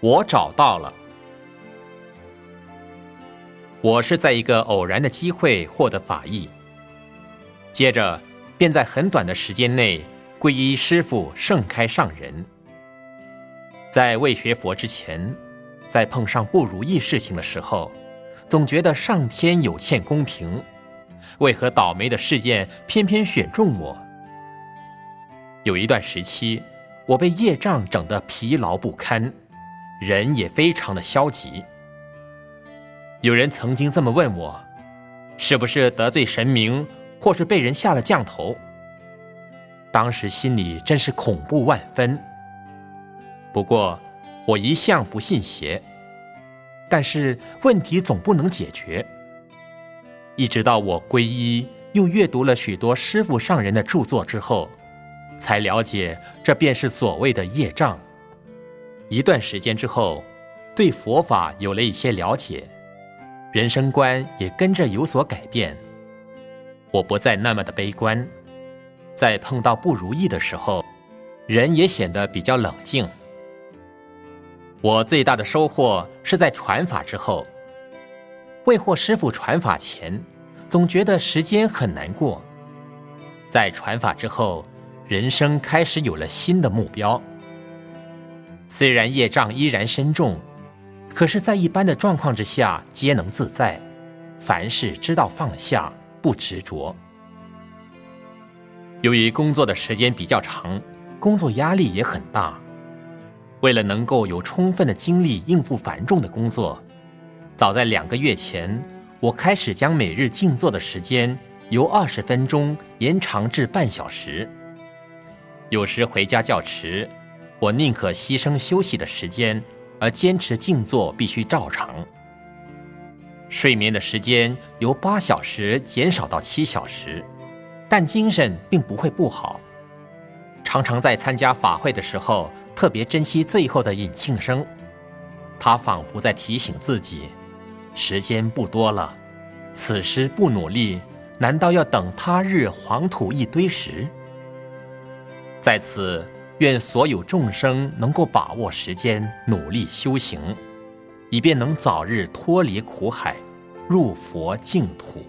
我找到了。我是在一个偶然的机会获得法益，接着便在很短的时间内皈依师父盛开上人。在未学佛之前，在碰上不如意事情的时候，总觉得上天有欠公平，为何倒霉的事件偏偏选中我？有一段时期，我被业障整得疲劳不堪，人也非常的消极。有人曾经这么问我：“是不是得罪神明，或是被人下了降头？”当时心里真是恐怖万分。不过，我一向不信邪，但是问题总不能解决。一直到我皈依，又阅读了许多师父上人的著作之后，才了解这便是所谓的业障。一段时间之后，对佛法有了一些了解。人生观也跟着有所改变，我不再那么的悲观，在碰到不如意的时候，人也显得比较冷静。我最大的收获是在传法之后，未获师傅传法前，总觉得时间很难过，在传法之后，人生开始有了新的目标。虽然业障依然深重。可是，在一般的状况之下，皆能自在，凡事知道放下，不执着。由于工作的时间比较长，工作压力也很大，为了能够有充分的精力应付繁重的工作，早在两个月前，我开始将每日静坐的时间由二十分钟延长至半小时。有时回家较迟，我宁可牺牲休息的时间。而坚持静坐必须照常，睡眠的时间由八小时减少到七小时，但精神并不会不好。常常在参加法会的时候，特别珍惜最后的引磬声，他仿佛在提醒自己：时间不多了，此时不努力，难道要等他日黄土一堆时？在此。愿所有众生能够把握时间，努力修行，以便能早日脱离苦海，入佛净土。